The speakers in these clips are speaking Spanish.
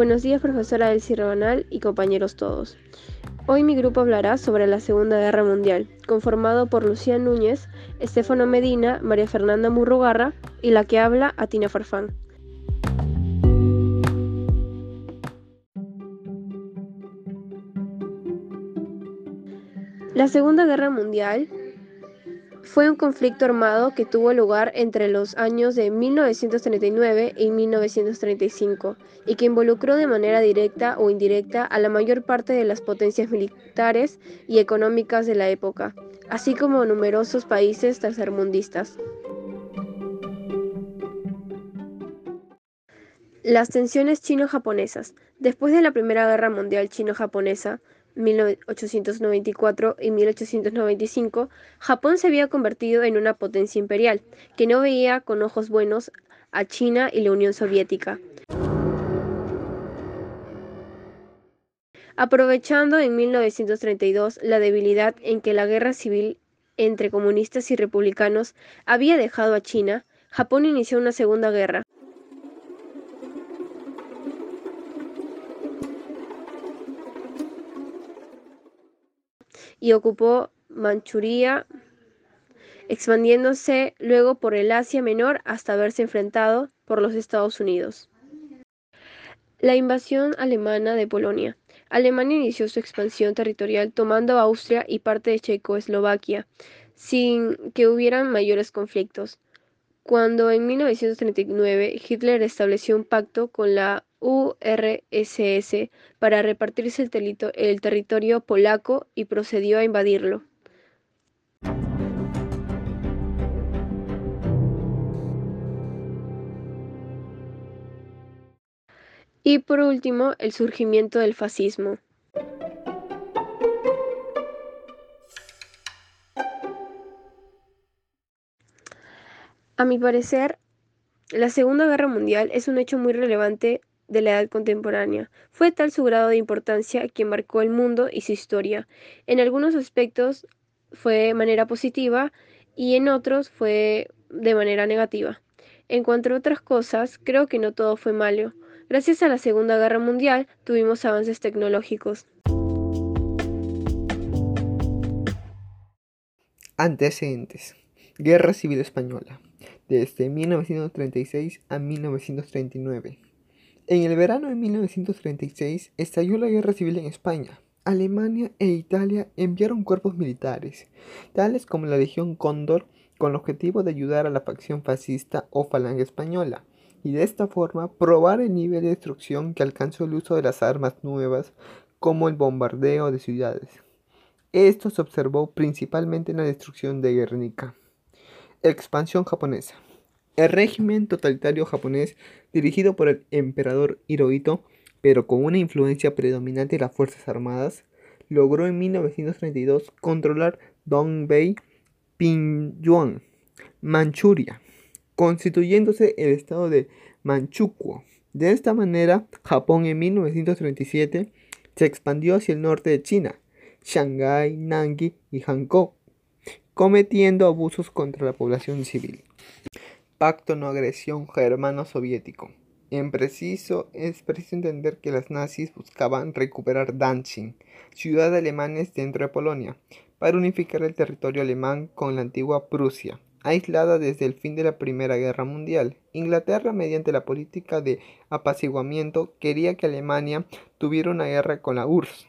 Buenos días, profesora Elsie Rabanal y compañeros todos. Hoy mi grupo hablará sobre la Segunda Guerra Mundial, conformado por Lucía Núñez, Estefano Medina, María Fernanda Murrugarra y la que habla, Atina Farfán. La Segunda Guerra Mundial fue un conflicto armado que tuvo lugar entre los años de 1939 y 1935 y que involucró de manera directa o indirecta a la mayor parte de las potencias militares y económicas de la época, así como numerosos países tercermundistas. Las tensiones chino-japonesas. Después de la Primera Guerra Mundial chino-japonesa, 1894 y 1895, Japón se había convertido en una potencia imperial, que no veía con ojos buenos a China y la Unión Soviética. Aprovechando en 1932 la debilidad en que la guerra civil entre comunistas y republicanos había dejado a China, Japón inició una segunda guerra, y ocupó Manchuria, expandiéndose luego por el Asia Menor hasta verse enfrentado por los Estados Unidos. La invasión alemana de Polonia. Alemania inició su expansión territorial tomando Austria y parte de Checoslovaquia, sin que hubieran mayores conflictos. Cuando en 1939 Hitler estableció un pacto con la URSS para repartirse el, territorio polaco y procedió a invadirlo. Y por último, el surgimiento del fascismo. A mi parecer, la Segunda Guerra Mundial es un hecho muy relevante de la edad contemporánea. Fue tal su grado de importancia que marcó el mundo y su historia. En algunos aspectos fue de manera positiva y en otros fue de manera negativa. En cuanto a otras cosas, creo que no todo fue malo. Gracias a la Segunda Guerra Mundial tuvimos avances tecnológicos. Antecedentes. Guerra Civil Española. Desde 1936 a 1939. En el verano de 1936 estalló la guerra civil en España. Alemania e Italia enviaron cuerpos militares, tales como la Legión Cóndor, con el objetivo de ayudar a la facción fascista o falange española, y de esta forma probar el nivel de destrucción que alcanzó el uso de las armas nuevas, como el bombardeo de ciudades. Esto se observó principalmente en la destrucción de Guernica. Expansión japonesa. El régimen totalitario japonés, dirigido por el emperador Hirohito, pero con una influencia predominante de las Fuerzas Armadas, logró en 1932 controlar Dongbei, Pingyuan, Manchuria, constituyéndose el estado de Manchukuo. De esta manera, Japón en 1937 se expandió hacia el norte de China, Shanghái, Nanking y Hankou, cometiendo abusos contra la población civil. Pacto no agresión germano-soviético. En preciso, es preciso entender que los nazis buscaban recuperar Danzig, ciudad de alemanes dentro de Polonia, para unificar el territorio alemán con la antigua Prusia, aislada desde el fin de la Primera Guerra Mundial. Inglaterra, mediante la política de apaciguamiento, quería que Alemania tuviera una guerra con la URSS,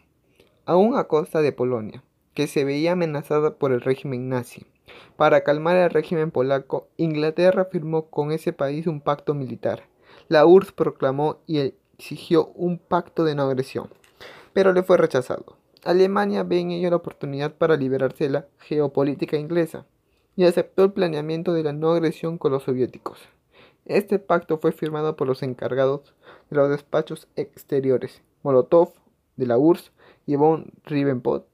aún a costa de Polonia, que se veía amenazada por el régimen nazi. Para calmar el régimen polaco, Inglaterra firmó con ese país un pacto militar. La URSS proclamó y exigió un pacto de no agresión, pero le fue rechazado. Alemania ve en ello la oportunidad para liberarse de la geopolítica inglesa y aceptó el planeamiento de la no agresión con los soviéticos. Este pacto fue firmado por los encargados de los despachos exteriores, Molotov de la URSS y von Ribbentrop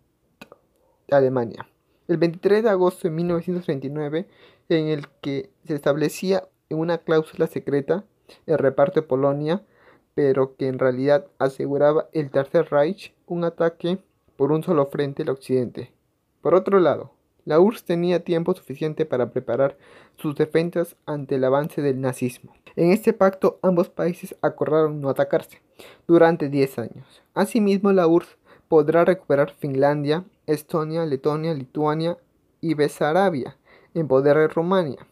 Alemania el 23 de agosto de 1939, en el que se establecía una cláusula secreta el reparto de Polonia, pero que en realidad aseguraba el Tercer Reich un ataque por un solo frente al occidente. Por otro lado, La URSS tenía tiempo suficiente para preparar sus defensas ante el avance del nazismo. En este pacto ambos países acordaron no atacarse durante 10 años. Asimismo, la URSS podrá recuperar Finlandia, Estonia, Letonia, Lituania y Besarabia en poder de Rumania,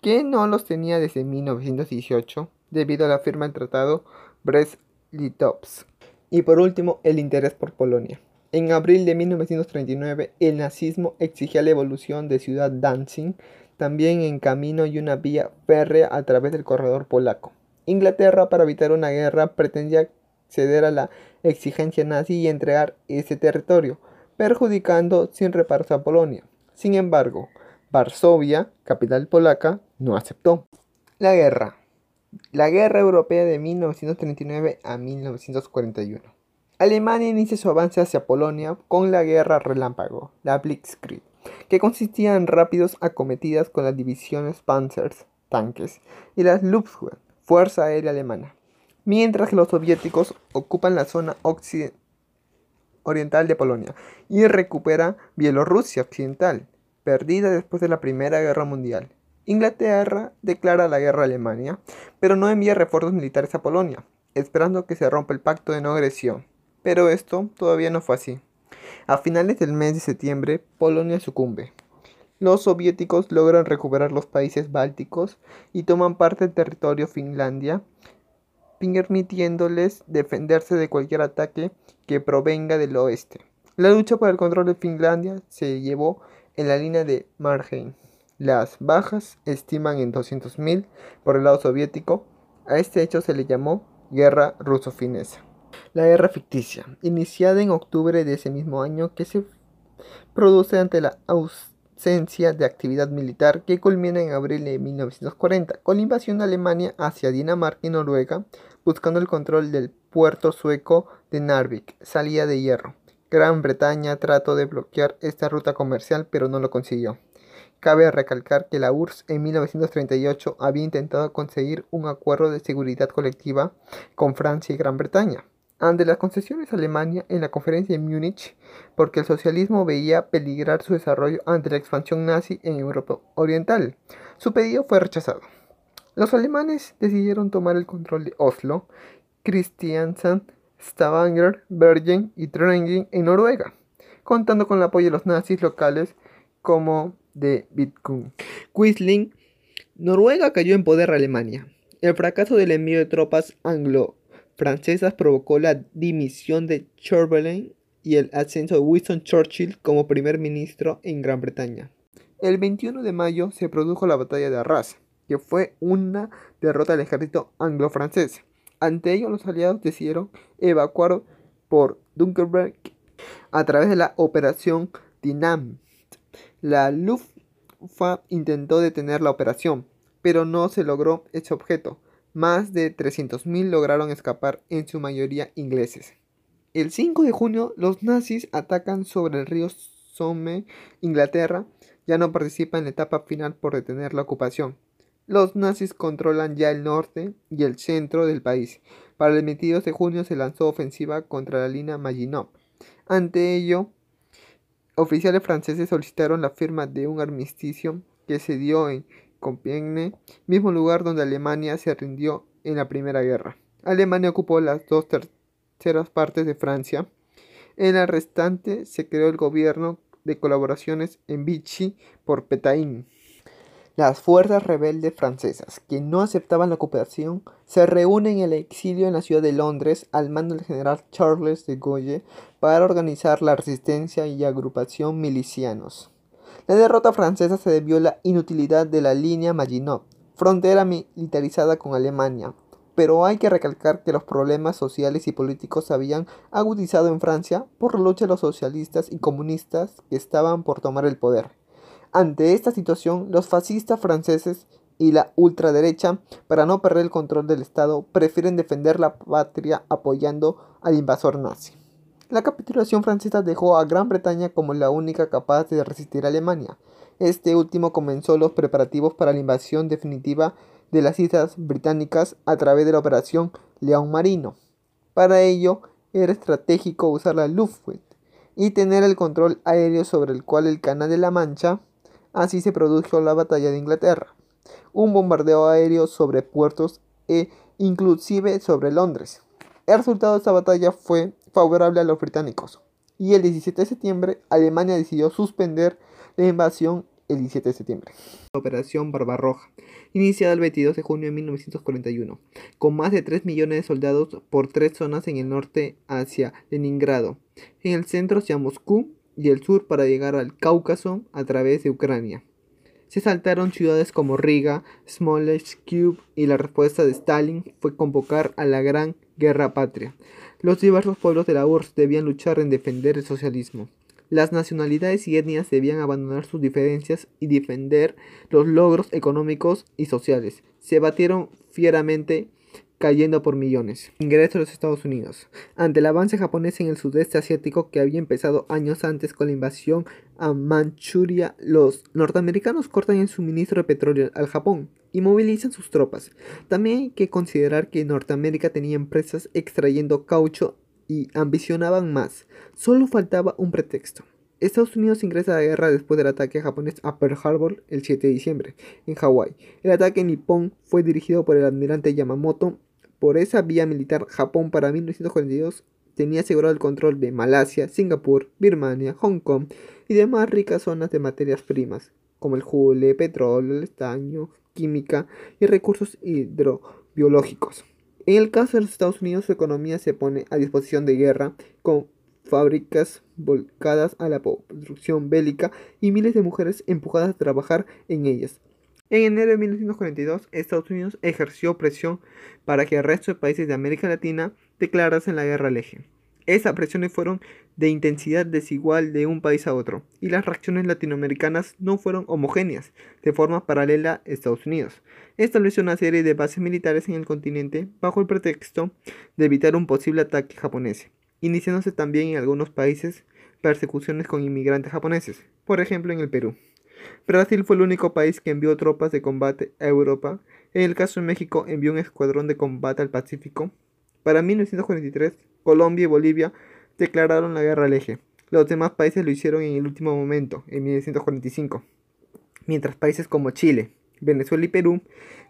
que no los tenía desde 1918 debido a la firma del tratado Brest-Litovsk. Y por último, el interés por Polonia. En abril de 1939, el nazismo exigía la evolución de Ciudad Danzig, también en camino y una vía férrea a través del corredor polaco. Inglaterra, para evitar una guerra, pretendía ceder a la exigencia nazi y entregar ese territorio, perjudicando sin reparos a Polonia. Sin embargo, Varsovia, capital polaca, no aceptó. La guerra. La Guerra Europea de 1939 a 1941. Alemania inicia su avance hacia Polonia con la Guerra Relámpago, la Blitzkrieg, que consistía en rápidos acometidas con las divisiones Panzers, tanques, y las Luftwaffe, Fuerza Aérea Alemana, mientras que los soviéticos ocupan la zona oriental de Polonia y recupera Bielorrusia Occidental, perdida después de la Primera Guerra Mundial. Inglaterra declara la guerra a Alemania, pero no envía refuerzos militares a Polonia, esperando que se rompa el pacto de no agresión. Pero esto todavía no fue así. A finales del mes de septiembre, Polonia sucumbe. Los soviéticos logran recuperar los países bálticos y toman parte del territorio Finlandia, permitiéndoles defenderse de cualquier ataque que provenga del oeste. La lucha por el control de Finlandia se llevó en la línea de Marheim. Las bajas estiman en 200.000 por el lado soviético. A este hecho se le llamó Guerra Ruso-Finesa. La guerra ficticia, iniciada en octubre de ese mismo año, que se produce ante la ausencia de actividad militar que culmina en abril de 1940 con la invasión de Alemania hacia Dinamarca y Noruega, buscando el control del puerto sueco de Narvik, salida de hierro. Gran Bretaña trató de bloquear esta ruta comercial, pero no lo consiguió. Cabe recalcar que la URSS en 1938 había intentado conseguir un acuerdo de seguridad colectiva con Francia y Gran Bretaña, ante las concesiones a Alemania en la conferencia de Múnich, porque el socialismo veía peligrar su desarrollo ante la expansión nazi en Europa Oriental. Su pedido fue rechazado. Los alemanes decidieron tomar el control de Oslo, Kristiansand, Stavanger, Bergen y Trondheim en Noruega, contando con el apoyo de los nazis locales como de Bitcoin. Quisling, Noruega cayó en poder Alemania. El fracaso del envío de tropas anglo-francesas provocó la dimisión de Chamberlain y el ascenso de Winston Churchill como primer ministro en Gran Bretaña. El 21 de mayo se produjo la batalla de Arras, que fue una derrota del ejército anglo-francés. Ante ello, los aliados decidieron evacuar por Dunkerque a través de la Operación Dynamite. La Luftwaffe intentó detener la operación, pero no se logró ese objeto. Más de 300.000 lograron escapar, en su mayoría ingleses. El 5 de junio, los nazis atacan sobre el río Somme. Inglaterra ya no participa en la etapa final por detener la ocupación. Los nazis controlan ya el norte y el centro del país. Para el 22 de junio se lanzó ofensiva contra la línea Maginot. Ante ello, oficiales franceses solicitaron la firma de un armisticio que se dio en Compiègne, mismo lugar donde Alemania se rindió en la Primera Guerra. Alemania ocupó las dos terceras partes de Francia. En la restante se creó el gobierno de colaboraciones en Vichy por Pétain. Las fuerzas rebeldes francesas, que no aceptaban la ocupación, se reúnen en el exilio en la ciudad de Londres al mando del general Charles de Gaulle para organizar la resistencia y agrupación milicianos. La derrota francesa se debió a la inutilidad de la línea Maginot, frontera militarizada con Alemania, pero hay que recalcar que los problemas sociales y políticos se habían agudizado en Francia por la lucha de los socialistas y comunistas que estaban por tomar el poder. Ante esta situación, los fascistas franceses y la ultraderecha, para no perder el control del Estado, prefieren defender la patria apoyando al invasor nazi. La capitulación francesa dejó a Gran Bretaña como la única capaz de resistir a Alemania. Este último comenzó los preparativos para la invasión definitiva de las islas británicas a través de la operación León Marino. Para ello, era estratégico usar la Luftwaffe y tener el control aéreo sobre el cual el Canal de la Mancha. Así se produjo la batalla de Inglaterra, un bombardeo aéreo sobre puertos e inclusive sobre Londres. El resultado de esta batalla fue favorable a los británicos y el 17 de septiembre Alemania decidió suspender la invasión el 17 de septiembre. Operación Barbarroja, iniciada el 22 de junio de 1941, con más de 3 millones de soldados por tres zonas en el norte hacia Leningrado, en el centro hacia Moscú y el sur para llegar al Cáucaso a través de Ucrania. Se saltaron ciudades como Riga, Smolensk, Kiev y la respuesta de Stalin fue convocar a la Gran Guerra Patria. Los diversos pueblos de la URSS debían luchar en defender el socialismo. Las nacionalidades y etnias debían abandonar sus diferencias y defender los logros económicos y sociales. Se batieron fieramente cayendo por millones. Ingreso a los Estados Unidos. Ante el avance japonés en el sudeste asiático que había empezado años antes con la invasión a Manchuria, los norteamericanos cortan el suministro de petróleo al Japón y movilizan sus tropas. También hay que considerar que Norteamérica tenía empresas extrayendo caucho y ambicionaban más. Solo faltaba un pretexto. Estados Unidos ingresa a la guerra después del ataque japonés a Pearl Harbor el 7 de diciembre, en Hawái. El ataque nipón fue dirigido por el almirante Yamamoto. Por esa vía militar, Japón para 1942 tenía asegurado el control de Malasia, Singapur, Birmania, Hong Kong y demás ricas zonas de materias primas, como el jule, petróleo, el estaño, química y recursos hidrobiológicos. En el caso de los Estados Unidos, su economía se pone a disposición de guerra con fábricas volcadas a la producción bélica y miles de mujeres empujadas a trabajar en ellas. En enero de 1942, Estados Unidos ejerció presión para que el resto de países de América Latina declarasen la guerra al eje. Esas presiones fueron de intensidad desigual de un país a otro, y las reacciones latinoamericanas no fueron homogéneas, de forma paralela a Estados Unidos. Estableció una serie de bases militares en el continente bajo el pretexto de evitar un posible ataque japonés, iniciándose también en algunos países persecuciones con inmigrantes japoneses, por ejemplo en el Perú. Brasil fue el único país que envió tropas de combate a Europa. En el caso de México envió un escuadrón de combate al Pacífico. Para 1943 Colombia y Bolivia declararon la guerra al eje. Los demás países lo hicieron en el último momento, en 1945, mientras países como Chile, Venezuela y Perú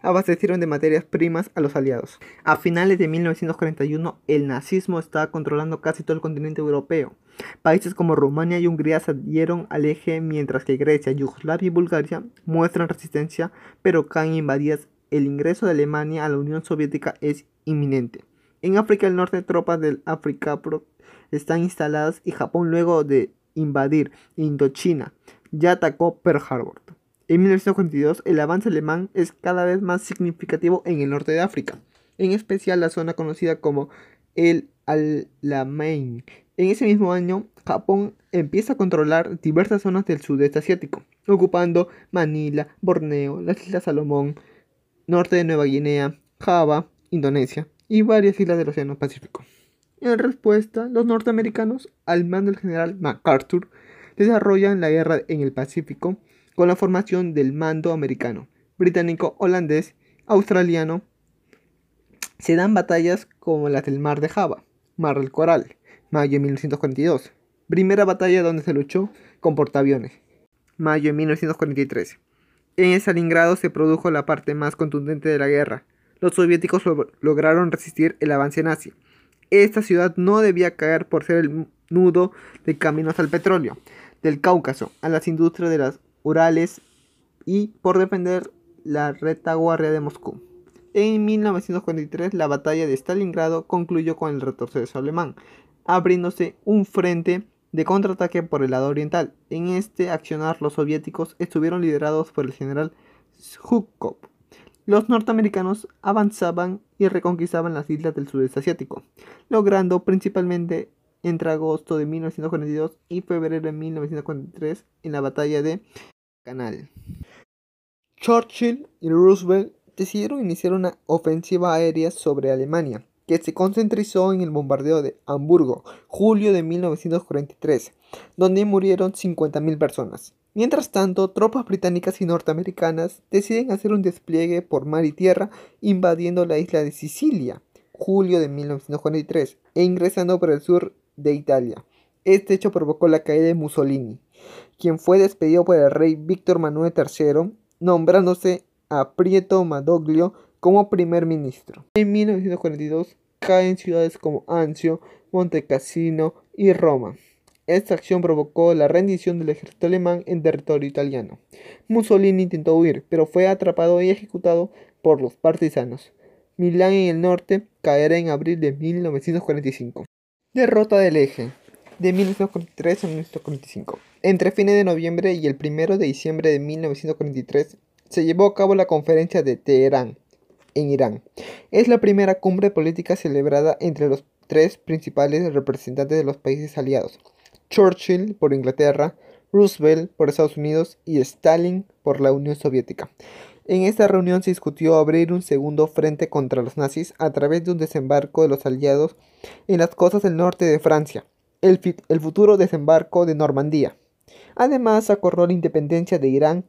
abastecieron de materias primas a los aliados. A finales de 1941, el nazismo estaba controlando casi todo el continente europeo. Países como Rumania y Hungría se adhieron al eje, mientras que Grecia, Yugoslavia y Bulgaria muestran resistencia, pero caen invadidas. El ingreso de Alemania a la Unión Soviética es inminente. En África del Norte, tropas del África Pro están instaladas y Japón, luego de invadir Indochina, ya atacó Pearl Harbor. En 1942, el avance alemán es cada vez más significativo en el norte de África, en especial la zona conocida como el Alamein. En ese mismo año, Japón empieza a controlar diversas zonas del sudeste asiático, ocupando Manila, Borneo, las Islas Salomón, norte de Nueva Guinea, Java, Indonesia, y varias islas del Océano Pacífico. En respuesta, los norteamericanos, al mando del general MacArthur, desarrollan la guerra en el Pacífico con la formación del mando americano, británico, holandés, australiano. Se dan batallas como las del Mar de Java, Mar del Coral, mayo de 1942. Primera batalla donde se luchó con portaaviones, mayo de 1943. En Stalingrado se produjo la parte más contundente de la guerra, los soviéticos lograron resistir el avance nazi. Esta ciudad no debía caer por ser el nudo de caminos al petróleo, del Cáucaso, a las industrias de las Urales y por defender la retaguardia de Moscú. En 1943 la batalla de Stalingrado concluyó con el retroceso alemán, abriéndose un frente de contraataque por el lado oriental. En este accionar los soviéticos estuvieron liderados por el general Zhukov los norteamericanos avanzaban y reconquistaban las islas del sudeste asiático, logrando principalmente entre agosto de 1942 y febrero de 1943 en la batalla de Canal. Churchill y Roosevelt decidieron iniciar una ofensiva aérea sobre Alemania, que se concentrizó en el bombardeo de Hamburgo, julio de 1943, donde murieron 50.000 personas. Mientras tanto, tropas británicas y norteamericanas deciden hacer un despliegue por mar y tierra invadiendo la isla de Sicilia, julio de 1943, e ingresando por el sur de Italia. Este hecho provocó la caída de Mussolini, quien fue despedido por el rey Víctor Manuel III, nombrándose a Prieto Madoglio como primer ministro. En 1942 caen ciudades como Anzio, Montecassino y Roma. Esta acción provocó la rendición del ejército alemán en territorio italiano. Mussolini intentó huir, pero fue atrapado y ejecutado por los partisanos. Milán en el norte caerá en abril de 1945. Derrota del eje de 1943 a 1945. Entre fines de noviembre y el 1 de diciembre de 1943 se llevó a cabo la conferencia de Teherán, en Irán. Es la primera cumbre política celebrada entre los tres principales representantes de los países aliados. Churchill por Inglaterra, Roosevelt por Estados Unidos y Stalin por la Unión Soviética. En esta reunión se discutió abrir un segundo frente contra los nazis a través de un desembarco de los aliados en las costas del norte de Francia, el, futuro desembarco de Normandía. Además, acordó la independencia de Irán.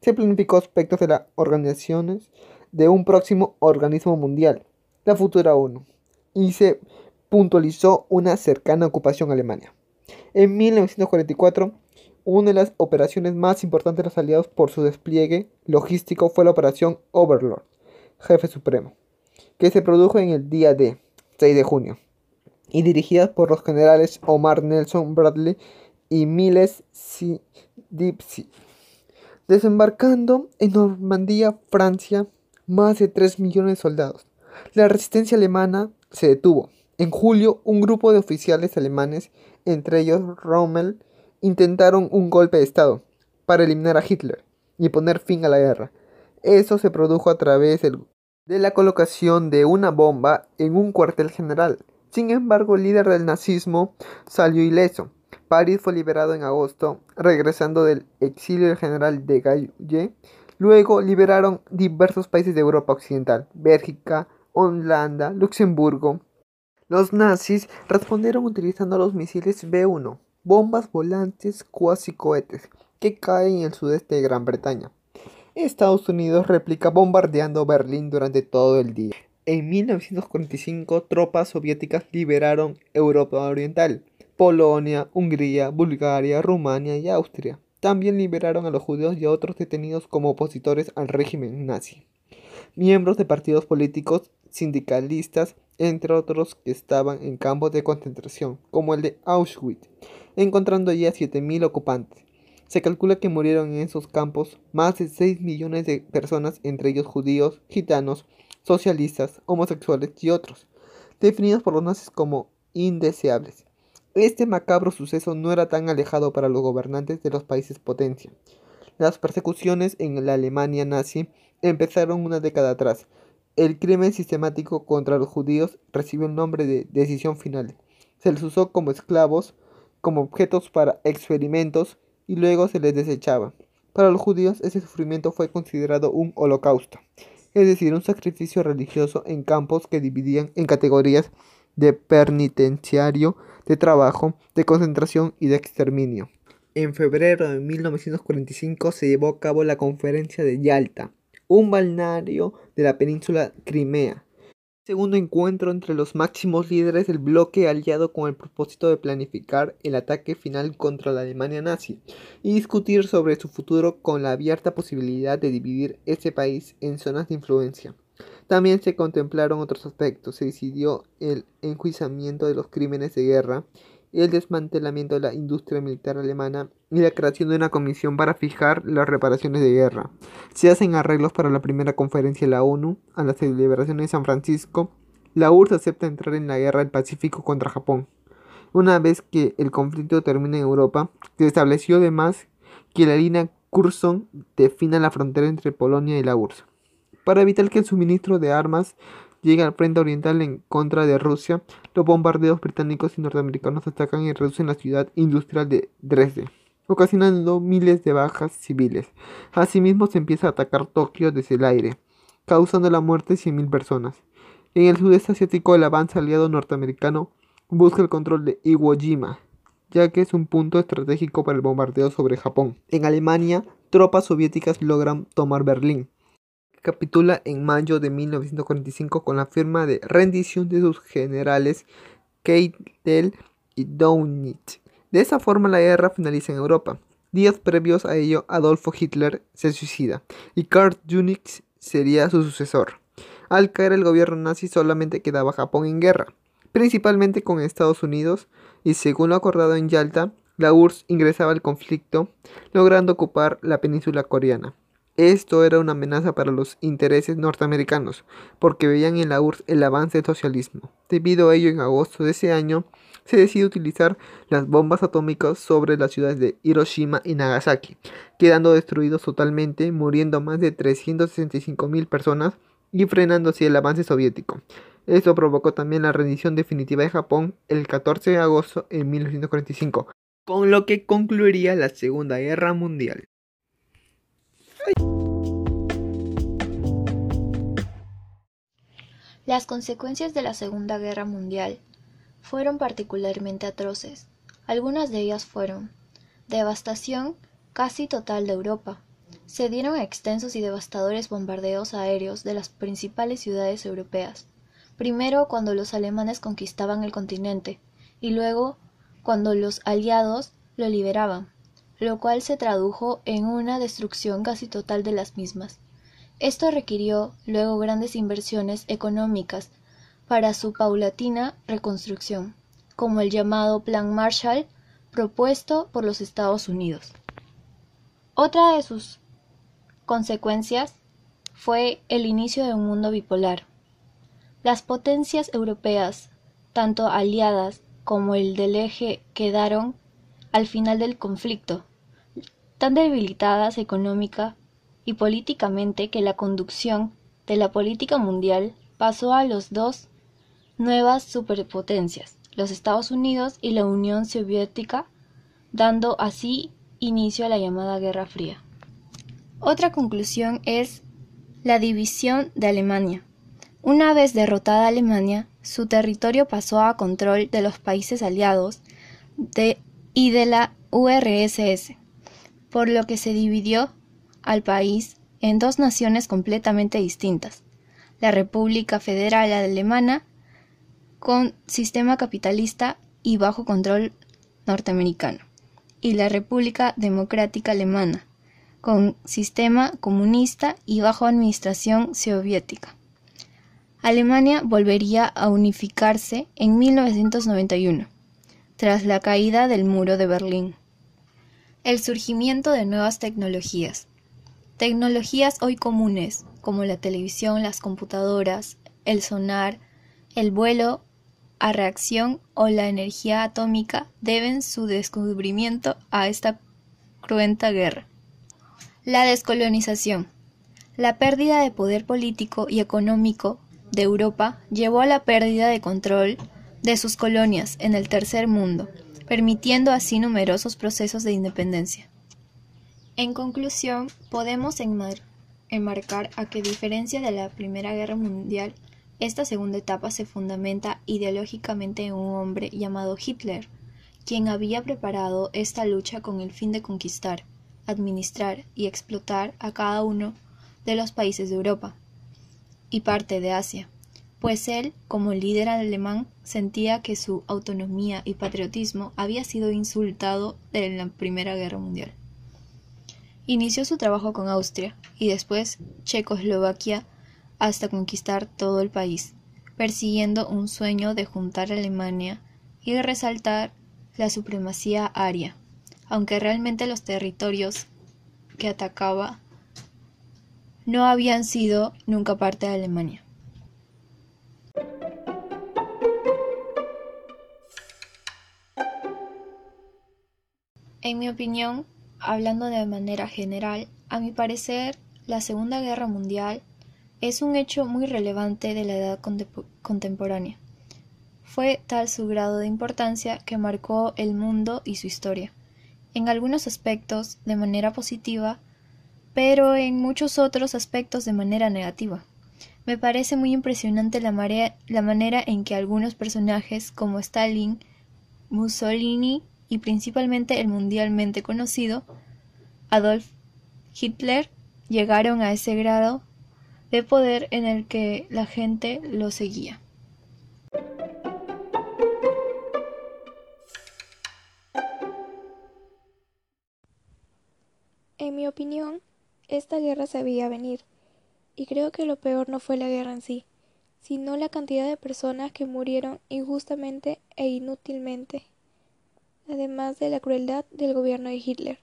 Se planificó aspectos de las organizaciones de un próximo organismo mundial, la futura ONU, y se puntualizó una cercana ocupación alemana. En 1944, una de las operaciones más importantes de los aliados por su despliegue logístico fue la Operación Overlord, Jefe Supremo, que se produjo en el día de 6 de junio y dirigida por los generales Omar Nelson Bradley y Miles C. Dipsy. Desembarcando en Normandía, Francia, más de 3 millones de soldados. La resistencia alemana se detuvo. En julio, un grupo de oficiales alemanes entre ellos Rommel, intentaron un golpe de Estado para eliminar a Hitler y poner fin a la guerra. Eso se produjo a través de la colocación de una bomba en un cuartel general. Sin embargo, el líder del nazismo salió ileso. París fue liberado en agosto, regresando del exilio del general de Gaulle. Luego liberaron diversos países de Europa Occidental, Bélgica, Holanda, Luxemburgo, los nazis respondieron utilizando los misiles B-1, bombas volantes cuasi cohetes, que caen en el sudeste de Gran Bretaña. Estados Unidos replica bombardeando Berlín durante todo el día. En 1945, tropas soviéticas liberaron Europa Oriental, Polonia, Hungría, Bulgaria, Rumania y Austria. También liberaron a los judíos y a otros detenidos como opositores al régimen nazi. Miembros de partidos políticos, sindicalistas entre otros que estaban en campos de concentración, como el de Auschwitz, encontrando allí a 7.000 ocupantes. Se calcula que murieron en esos campos más de 6 millones de personas, entre ellos judíos, gitanos, socialistas, homosexuales y otros, definidos por los nazis como indeseables. Este macabro suceso no era tan alejado para los gobernantes de los países potencia. Las persecuciones en la Alemania nazi empezaron una década atrás, el crimen sistemático contra los judíos recibió el nombre de decisión final. Se les usó como esclavos, como objetos para experimentos y luego se les desechaba. Para los judíos ese sufrimiento fue considerado un holocausto, es decir, un sacrificio religioso en campos que dividían en categorías de penitenciario, de trabajo, de concentración y de exterminio. En febrero de 1945 se llevó a cabo la conferencia de Yalta, un balneario de la península Crimea. Segundo encuentro entre los máximos líderes del bloque aliado con el propósito de planificar el ataque final contra la Alemania nazi y discutir sobre su futuro con la abierta posibilidad de dividir ese país en zonas de influencia. También se contemplaron otros aspectos. Se decidió el enjuiciamiento de los crímenes de guerra el desmantelamiento de la industria militar alemana y la creación de una comisión para fijar las reparaciones de guerra. Se hacen arreglos para la primera conferencia de la ONU a las celebraciones de San Francisco. La URSS acepta entrar en la guerra del Pacífico contra Japón. Una vez que el conflicto termina en Europa, se estableció además que la línea Curzon defina la frontera entre Polonia y la URSS. Para evitar que el suministro de armas llega al frente oriental en contra de Rusia, los bombardeos británicos y norteamericanos atacan y reducen la ciudad industrial de Dresde, ocasionando miles de bajas civiles. Asimismo, se empieza a atacar Tokio desde el aire, causando la muerte de 100.000 personas. En el sudeste asiático, el avance aliado norteamericano busca el control de Iwo Jima, ya que es un punto estratégico para el bombardeo sobre Japón. En Alemania, tropas soviéticas logran tomar Berlín capitula en mayo de 1945 con la firma de rendición de sus generales Keitel y Dönitz. De esa forma la guerra finaliza en Europa. Días previos a ello, Adolfo Hitler se suicida y Karl Junix sería su sucesor. Al caer el gobierno nazi solamente quedaba Japón en guerra, principalmente con Estados Unidos, y según lo acordado en Yalta, la URSS ingresaba al conflicto, logrando ocupar la península coreana. Esto era una amenaza para los intereses norteamericanos, porque veían en la URSS el avance del socialismo. Debido a ello, en agosto de ese año, se decide utilizar las bombas atómicas sobre las ciudades de Hiroshima y Nagasaki, quedando destruidos totalmente, muriendo más de 365.000 personas y frenando así el avance soviético. Esto provocó también la rendición definitiva de Japón el 14 de agosto de 1945, con lo que concluiría la Segunda Guerra Mundial. Las consecuencias de la Segunda Guerra Mundial fueron particularmente atroces. Algunas de ellas fueron devastación casi total de Europa. Se dieron extensos y devastadores bombardeos aéreos de las principales ciudades europeas, primero cuando los alemanes conquistaban el continente y luego cuando los aliados lo liberaban, lo cual se tradujo en una destrucción casi total de las mismas. Esto requirió luego grandes inversiones económicas para su paulatina reconstrucción, como el llamado Plan Marshall propuesto por los Estados Unidos. Otra de sus consecuencias fue el inicio de un mundo bipolar. Las potencias europeas, tanto aliadas como el del eje, quedaron al final del conflicto, tan debilitadas económica y políticamente que la conducción de la política mundial pasó a los dos nuevas superpotencias, los Estados Unidos y la Unión Soviética, dando así inicio a la llamada Guerra Fría. Otra conclusión es la división de Alemania. Una vez derrotada Alemania, su territorio pasó a control de los países aliados y de la URSS, por lo que se dividió al país en dos naciones completamente distintas, la República Federal Alemana con sistema capitalista y bajo control norteamericano, y la República Democrática Alemana, con sistema comunista y bajo administración soviética. Alemania volvería a unificarse en 1991, tras la caída del muro de Berlín. El surgimiento de nuevas tecnologías. Tecnologías hoy comunes, como la televisión, las computadoras, el sonar, el vuelo a reacción o la energía atómica deben su descubrimiento a esta cruenta guerra. La descolonización. La pérdida de poder político y económico de Europa llevó a la pérdida de control de sus colonias en el tercer mundo, permitiendo así numerosos procesos de independencia. En conclusión, podemos enmarcar a que, diferencia de la Primera Guerra Mundial, esta segunda etapa se fundamenta ideológicamente en un hombre llamado Hitler, quien había preparado esta lucha con el fin de conquistar, administrar y explotar a cada uno de los países de Europa y parte de Asia, pues él, como líder alemán, sentía que su autonomía y patriotismo había sido insultado en la Primera Guerra Mundial. Inició su trabajo con Austria y después Checoslovaquia hasta conquistar todo el país, persiguiendo un sueño de juntar Alemania y de resaltar la supremacía aria, aunque realmente los territorios que atacaba no habían sido nunca parte de Alemania. En mi opinión, hablando de manera general, a mi parecer, la Segunda Guerra Mundial es un hecho muy relevante de la edad contemporánea. Fue tal su grado de importancia que marcó el mundo y su historia, en algunos aspectos de manera positiva, pero en muchos otros aspectos de manera negativa. Me parece muy impresionante la, manera en que algunos personajes como Stalin, Mussolini y principalmente el mundialmente conocido Adolf Hitler llegaron a ese grado de poder en el que la gente lo seguía. En mi opinión, esta guerra se venir, y creo que lo peor no fue la guerra en sí, sino la cantidad de personas que murieron injustamente e inútilmente además de la crueldad del gobierno de Hitler.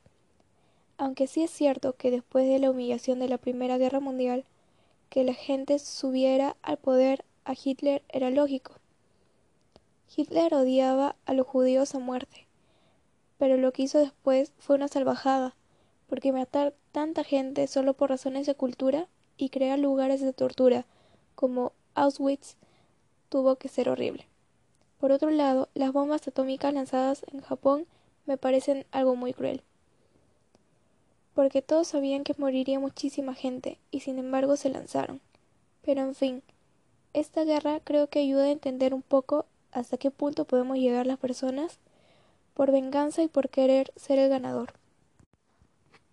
Aunque sí es cierto que después de la humillación de la Primera Guerra Mundial, que la gente subiera al poder a Hitler era lógico. Hitler odiaba a los judíos a muerte, pero lo que hizo después fue una salvajada, porque matar tanta gente solo por razones de cultura y crear lugares de tortura como Auschwitz tuvo que ser horrible. Por otro lado, las bombas atómicas lanzadas en Japón me parecen algo muy cruel. Porque todos sabían que moriría muchísima gente y sin embargo se lanzaron. Pero en fin, esta guerra creo que ayuda a entender un poco hasta qué punto podemos llegar las personas por venganza y por querer ser el ganador.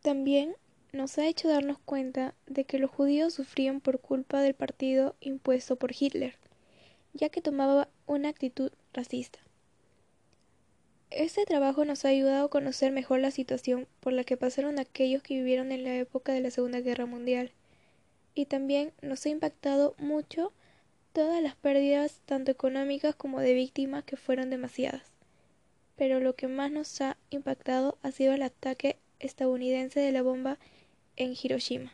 También nos ha hecho darnos cuenta de que los judíos sufrían por culpa del partido impuesto por Hitler, ya que tomaba una actitud racista. Este trabajo nos ha ayudado a conocer mejor la situación por la que pasaron aquellos que vivieron en la época de la Segunda Guerra Mundial, y también nos ha impactado mucho todas las pérdidas tanto económicas como de víctimas que fueron demasiadas. Pero lo que más nos ha impactado ha sido el ataque estadounidense de la bomba en Hiroshima.